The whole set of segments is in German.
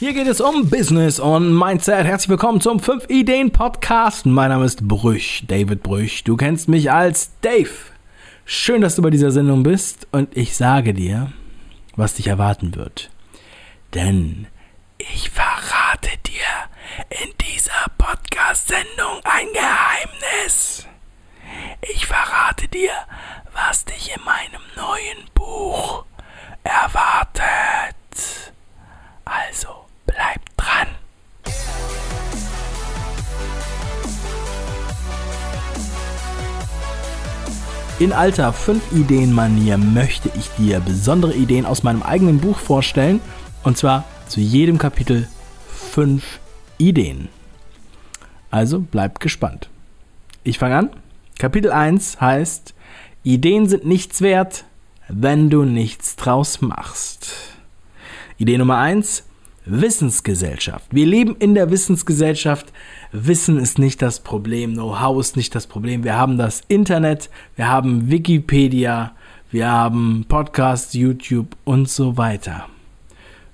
Hier geht es um Business und Mindset. Herzlich willkommen zum 5 Ideen Podcast. Mein Name ist Brüch, David Brüch. Du kennst mich als Dave. Schön, dass du bei dieser Sendung bist und ich sage dir, was dich erwarten wird. Denn ich verrate dir in dieser Podcast-Sendung ein Geheimnis. Ich verrate dir, was dich in meinem neuen Buch In alter 5-Ideen-Manier möchte ich dir besondere Ideen aus meinem eigenen Buch vorstellen. Und zwar zu jedem Kapitel 5 Ideen. Also bleib gespannt. Ich fange an. Kapitel 1 heißt, Ideen sind nichts wert, wenn du nichts draus machst. Idee Nummer 1, Wissensgesellschaft. Wir leben in der Wissensgesellschaft. Wissen ist nicht das Problem, Know-how ist nicht das Problem. Wir haben das Internet, wir haben Wikipedia, wir haben Podcasts, YouTube und so weiter.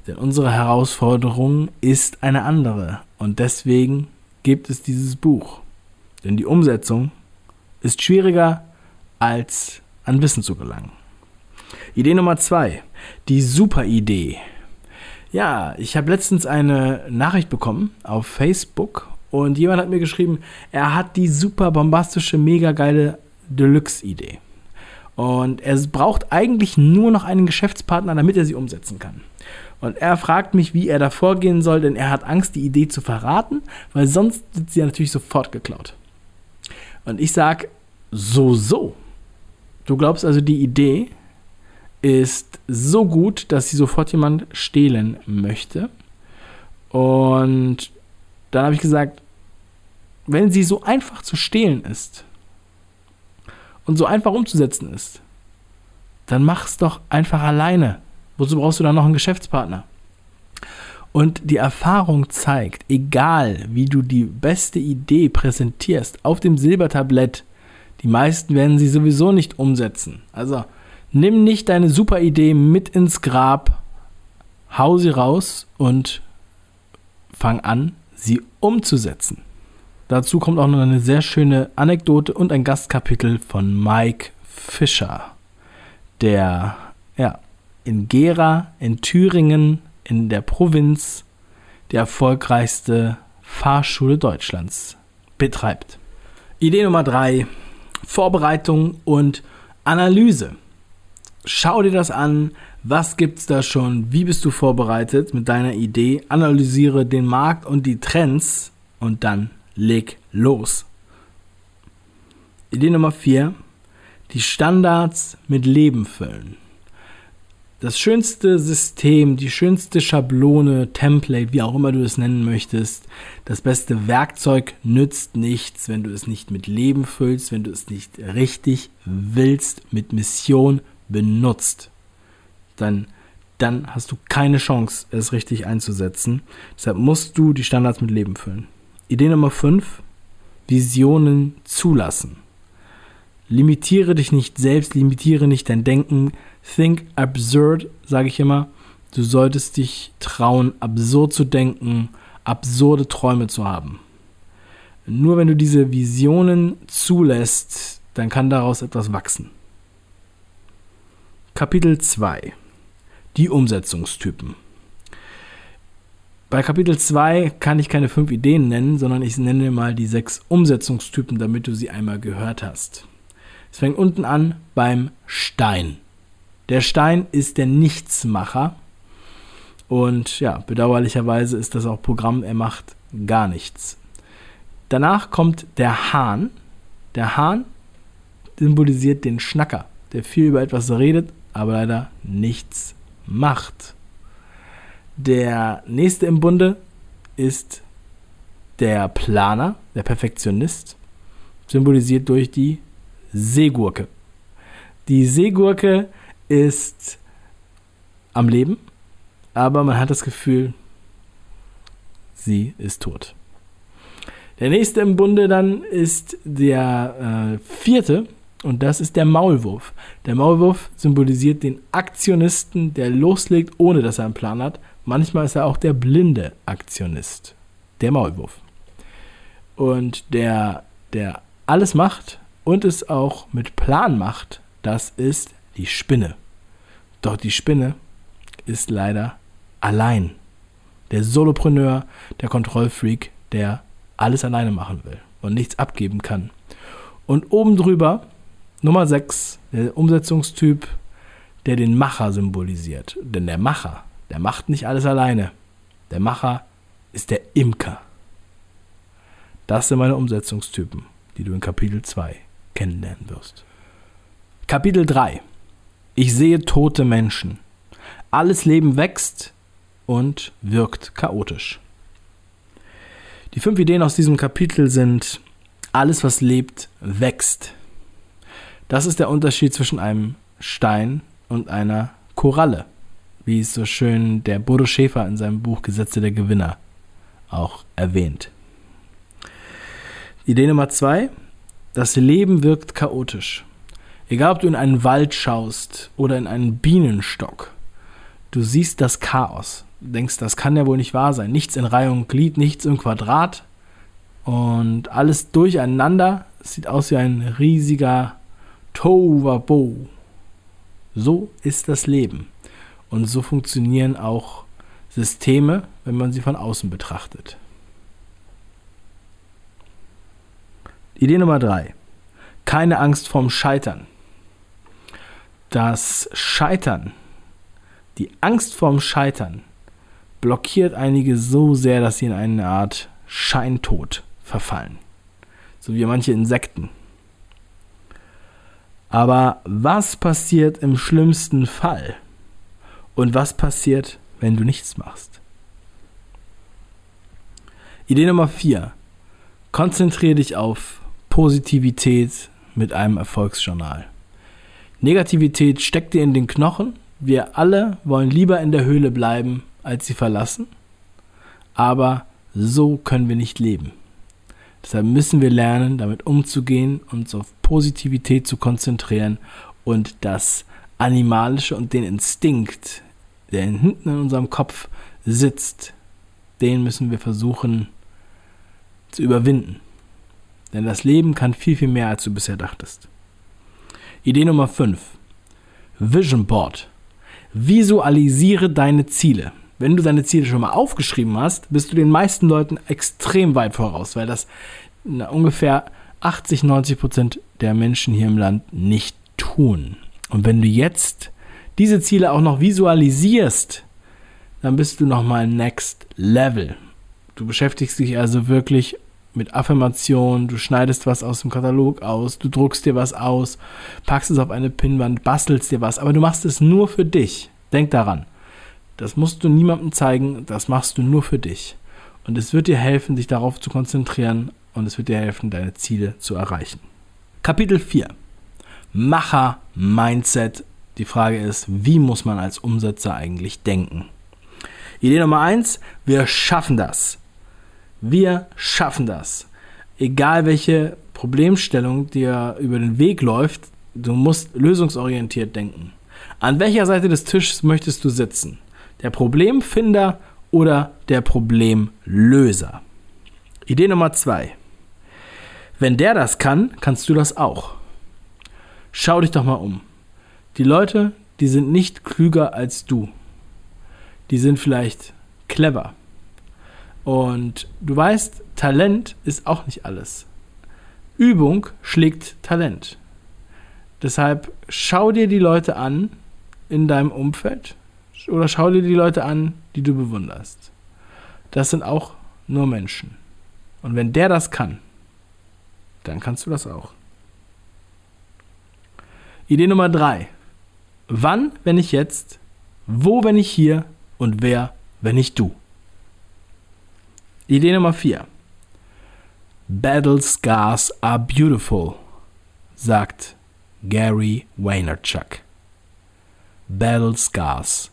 Denn unsere Herausforderung ist eine andere und deswegen gibt es dieses Buch. Denn die Umsetzung ist schwieriger als an Wissen zu gelangen. Idee Nummer zwei, die Superidee. Ja, ich habe letztens eine Nachricht bekommen auf Facebook und jemand hat mir geschrieben, er hat die super bombastische, mega geile Deluxe-Idee. Und er braucht eigentlich nur noch einen Geschäftspartner, damit er sie umsetzen kann. Und er fragt mich, wie er da vorgehen soll, denn er hat Angst, die Idee zu verraten, weil sonst wird sie ja natürlich sofort geklaut. Und ich sage, so, so. Du glaubst also, die Idee ist so gut, dass sie sofort jemand stehlen möchte. Und dann habe ich gesagt, wenn sie so einfach zu stehlen ist und so einfach umzusetzen ist, dann mach es doch einfach alleine. Wozu brauchst du dann noch einen Geschäftspartner? Und die Erfahrung zeigt, egal wie du die beste Idee präsentierst auf dem Silbertablett, die meisten werden sie sowieso nicht umsetzen. Also nimm nicht deine super Idee mit ins Grab, hau sie raus und fang an, sie umzusetzen. Dazu kommt auch noch eine sehr schöne Anekdote und ein Gastkapitel von Mike Fischer, der ja, in Gera in Thüringen in der Provinz die erfolgreichste Fahrschule Deutschlands betreibt. Idee Nummer drei: Vorbereitung und Analyse. Schau dir das an. Was gibt's da schon? Wie bist du vorbereitet mit deiner Idee? Analysiere den Markt und die Trends und dann leg los. Idee Nummer vier: Die Standards mit Leben füllen das schönste System, die schönste Schablone, Template, wie auch immer du es nennen möchtest, das beste Werkzeug nützt nichts, wenn du es nicht mit Leben füllst, wenn du es nicht richtig willst, mit Mission benutzt. Dann, dann hast du keine Chance, es richtig einzusetzen. Deshalb musst du die Standards mit Leben füllen. Idee Nummer 5, Visionen zulassen. Limitiere dich nicht selbst, limitiere nicht dein Denken. Think absurd, sage ich immer. Du solltest dich trauen, absurd zu denken, absurde Träume zu haben. Nur wenn du diese Visionen zulässt, dann kann daraus etwas wachsen. Kapitel 2 Die Umsetzungstypen. Bei Kapitel 2 kann ich keine fünf Ideen nennen, sondern ich nenne mal die sechs Umsetzungstypen, damit du sie einmal gehört hast. Es fängt unten an beim Stein. Der Stein ist der Nichtsmacher. Und ja, bedauerlicherweise ist das auch Programm, er macht gar nichts. Danach kommt der Hahn. Der Hahn symbolisiert den Schnacker, der viel über etwas redet, aber leider nichts macht. Der nächste im Bunde ist der Planer, der Perfektionist, symbolisiert durch die Seegurke. Die Seegurke ist am Leben, aber man hat das Gefühl, sie ist tot. Der nächste im Bunde dann ist der äh, vierte und das ist der Maulwurf. Der Maulwurf symbolisiert den Aktionisten, der loslegt, ohne dass er einen Plan hat. manchmal ist er auch der blinde Aktionist, der Maulwurf. Und der, der alles macht und es auch mit Plan macht, das ist die Spinne. Doch die Spinne ist leider allein. Der Solopreneur, der Kontrollfreak, der alles alleine machen will und nichts abgeben kann. Und oben drüber Nummer 6, der Umsetzungstyp, der den Macher symbolisiert. Denn der Macher, der macht nicht alles alleine. Der Macher ist der Imker. Das sind meine Umsetzungstypen, die du in Kapitel 2 kennenlernen wirst. Kapitel 3. Ich sehe tote Menschen. Alles Leben wächst und wirkt chaotisch. Die fünf Ideen aus diesem Kapitel sind, alles was lebt, wächst. Das ist der Unterschied zwischen einem Stein und einer Koralle, wie es so schön der Bodo Schäfer in seinem Buch Gesetze der Gewinner auch erwähnt. Idee Nummer zwei, das Leben wirkt chaotisch. Egal ob du in einen Wald schaust oder in einen Bienenstock, du siehst das Chaos. Du denkst, das kann ja wohl nicht wahr sein. Nichts in Reihe und Glied, nichts im Quadrat und alles durcheinander. Es sieht aus wie ein riesiger Tovabo. So ist das Leben. Und so funktionieren auch Systeme, wenn man sie von außen betrachtet. Idee Nummer drei. Keine Angst vorm Scheitern. Das Scheitern, die Angst vorm Scheitern, blockiert einige so sehr, dass sie in eine Art Scheintod verfallen. So wie manche Insekten. Aber was passiert im schlimmsten Fall? Und was passiert, wenn du nichts machst? Idee Nummer 4. Konzentriere dich auf Positivität mit einem Erfolgsjournal. Negativität steckt dir in den Knochen. Wir alle wollen lieber in der Höhle bleiben, als sie verlassen. Aber so können wir nicht leben. Deshalb müssen wir lernen, damit umzugehen, uns auf Positivität zu konzentrieren und das Animalische und den Instinkt, der hinten in unserem Kopf sitzt, den müssen wir versuchen zu überwinden. Denn das Leben kann viel, viel mehr, als du bisher dachtest. Idee Nummer 5. Vision Board. Visualisiere deine Ziele. Wenn du deine Ziele schon mal aufgeschrieben hast, bist du den meisten Leuten extrem weit voraus, weil das ungefähr 80, 90 Prozent der Menschen hier im Land nicht tun. Und wenn du jetzt diese Ziele auch noch visualisierst, dann bist du nochmal next level. Du beschäftigst dich also wirklich mit Affirmation, du schneidest was aus dem Katalog aus, du druckst dir was aus, packst es auf eine Pinnwand, bastelst dir was, aber du machst es nur für dich. Denk daran. Das musst du niemandem zeigen, das machst du nur für dich. Und es wird dir helfen, dich darauf zu konzentrieren und es wird dir helfen, deine Ziele zu erreichen. Kapitel 4. Macher Mindset. Die Frage ist, wie muss man als Umsetzer eigentlich denken? Idee Nummer 1, wir schaffen das. Wir schaffen das. Egal welche Problemstellung dir über den Weg läuft, du musst lösungsorientiert denken. An welcher Seite des Tisches möchtest du sitzen? Der Problemfinder oder der Problemlöser? Idee Nummer zwei. Wenn der das kann, kannst du das auch. Schau dich doch mal um. Die Leute, die sind nicht klüger als du. Die sind vielleicht clever. Und du weißt, Talent ist auch nicht alles. Übung schlägt Talent. Deshalb schau dir die Leute an in deinem Umfeld oder schau dir die Leute an, die du bewunderst. Das sind auch nur Menschen. Und wenn der das kann, dann kannst du das auch. Idee Nummer drei. Wann, wenn ich jetzt? Wo, wenn ich hier? Und wer, wenn ich du? Idee Nummer vier. Battle scars are beautiful, sagt Gary Vaynerchuk. Battle scars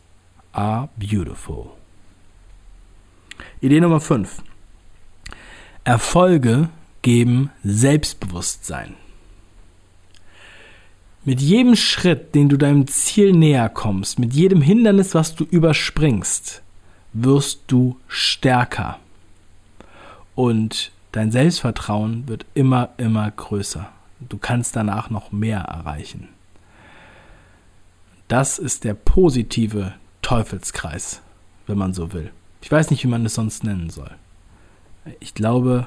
are beautiful. Idee Nummer 5. Erfolge geben Selbstbewusstsein. Mit jedem Schritt, den du deinem Ziel näher kommst, mit jedem Hindernis, was du überspringst, wirst du stärker. Und dein Selbstvertrauen wird immer, immer größer. Du kannst danach noch mehr erreichen. Das ist der positive Teufelskreis, wenn man so will. Ich weiß nicht, wie man es sonst nennen soll. Ich glaube,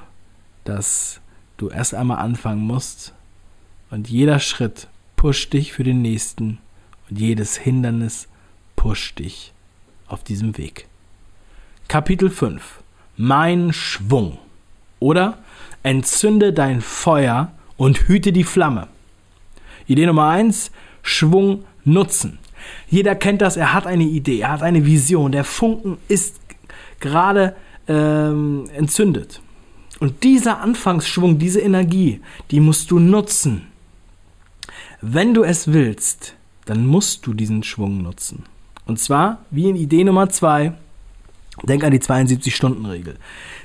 dass du erst einmal anfangen musst und jeder Schritt pusht dich für den nächsten und jedes Hindernis pusht dich auf diesem Weg. Kapitel 5 Mein Schwung oder Entzünde dein Feuer und hüte die Flamme. Idee Nummer 1 Schwung nutzen. Jeder kennt das, er hat eine Idee, er hat eine Vision, der Funken ist gerade ähm, entzündet. Und dieser Anfangsschwung, diese Energie, die musst du nutzen. Wenn du es willst, dann musst du diesen Schwung nutzen. Und zwar, wie in Idee Nummer 2, denk an die 72-Stunden-Regel.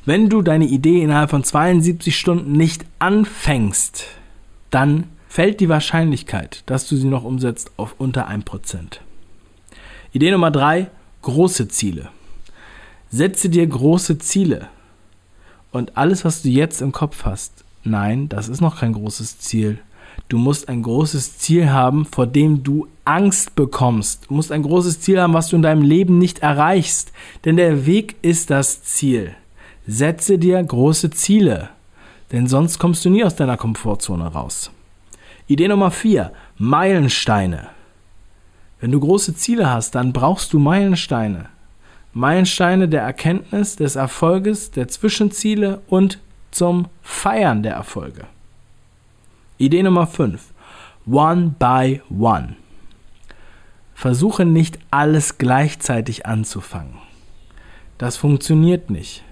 Wenn du deine Idee innerhalb von 72 Stunden nicht anfängst, dann fällt die Wahrscheinlichkeit, dass du sie noch umsetzt, auf unter 1%. Idee Nummer 3, große Ziele. Setze dir große Ziele. Und alles, was du jetzt im Kopf hast, nein, das ist noch kein großes Ziel. Du musst ein großes Ziel haben, vor dem du Angst bekommst. Du musst ein großes Ziel haben, was du in deinem Leben nicht erreichst. Denn der Weg ist das Ziel. Setze dir große Ziele. Denn sonst kommst du nie aus deiner Komfortzone raus. Idee Nummer 4. Meilensteine. Wenn du große Ziele hast, dann brauchst du Meilensteine. Meilensteine der Erkenntnis, des Erfolges, der Zwischenziele und zum Feiern der Erfolge. Idee Nummer 5. One by one. Versuche nicht alles gleichzeitig anzufangen. Das funktioniert nicht.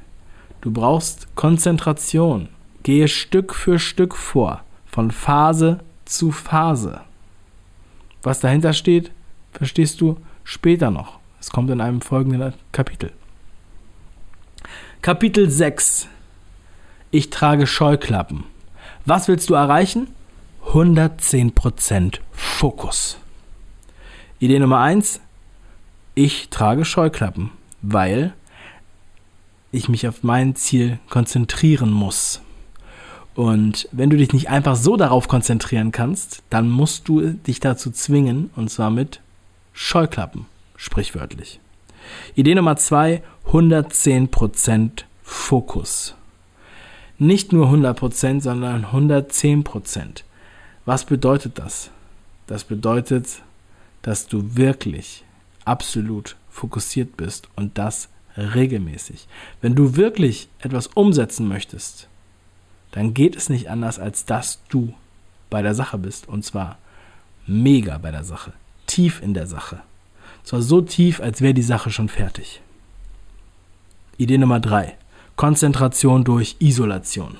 Du brauchst Konzentration. Gehe Stück für Stück vor, von Phase zu Phase. Was dahinter steht, verstehst du später noch. Es kommt in einem folgenden Kapitel. Kapitel 6. Ich trage Scheuklappen. Was willst du erreichen? 110% Fokus. Idee Nummer 1. Ich trage Scheuklappen, weil ich mich auf mein Ziel konzentrieren muss. Und wenn du dich nicht einfach so darauf konzentrieren kannst, dann musst du dich dazu zwingen, und zwar mit Scheuklappen sprichwörtlich. Idee Nummer zwei, 110% Fokus. Nicht nur 100%, sondern 110%. Was bedeutet das? Das bedeutet, dass du wirklich absolut fokussiert bist und das regelmäßig. Wenn du wirklich etwas umsetzen möchtest, dann geht es nicht anders, als dass du bei der Sache bist. Und zwar mega bei der Sache, tief in der Sache. Zwar so tief, als wäre die Sache schon fertig. Idee Nummer drei: Konzentration durch Isolation.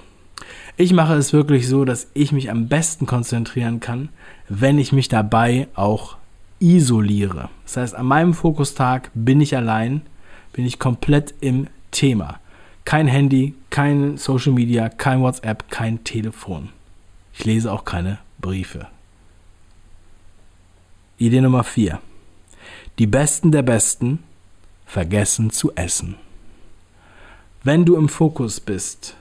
Ich mache es wirklich so, dass ich mich am besten konzentrieren kann, wenn ich mich dabei auch isoliere. Das heißt, an meinem Fokustag bin ich allein, bin ich komplett im Thema. Kein Handy, kein Social Media, kein WhatsApp, kein Telefon. Ich lese auch keine Briefe. Idee Nummer 4. Die Besten der Besten vergessen zu essen. Wenn du im Fokus bist,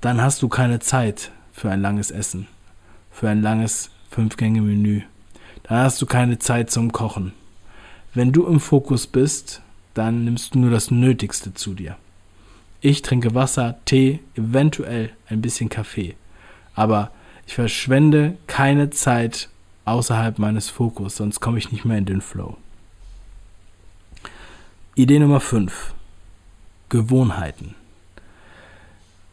dann hast du keine Zeit für ein langes Essen, für ein langes Fünf-Gänge-Menü. Dann hast du keine Zeit zum Kochen. Wenn du im Fokus bist, dann nimmst du nur das Nötigste zu dir. Ich trinke Wasser, Tee, eventuell ein bisschen Kaffee. Aber ich verschwende keine Zeit außerhalb meines Fokus, sonst komme ich nicht mehr in den Flow. Idee Nummer 5. Gewohnheiten.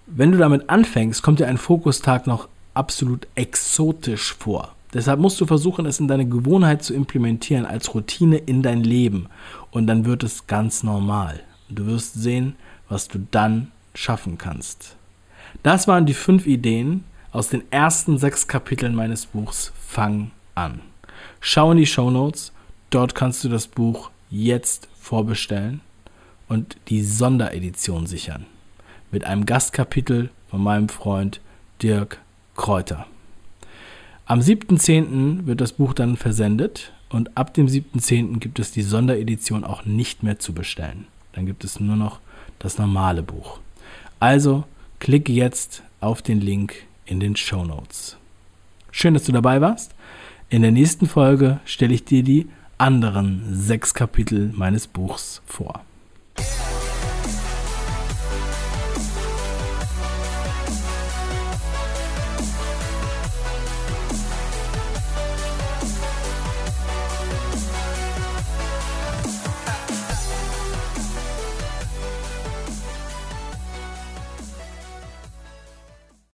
Wenn du damit anfängst, kommt dir ein Fokustag noch absolut exotisch vor. Deshalb musst du versuchen, es in deine Gewohnheit zu implementieren als Routine in dein Leben. Und dann wird es ganz normal. Du wirst sehen, was du dann schaffen kannst. Das waren die fünf Ideen aus den ersten sechs Kapiteln meines Buchs Fang an. Schau in die Show Notes. Dort kannst du das Buch jetzt vorbestellen und die Sonderedition sichern. Mit einem Gastkapitel von meinem Freund Dirk Kräuter. Am 7.10. wird das Buch dann versendet und ab dem 7.10. gibt es die Sonderedition auch nicht mehr zu bestellen. Dann gibt es nur noch das normale Buch. Also klicke jetzt auf den Link in den Show Notes. Schön, dass du dabei warst. In der nächsten Folge stelle ich dir die anderen sechs Kapitel meines Buchs vor.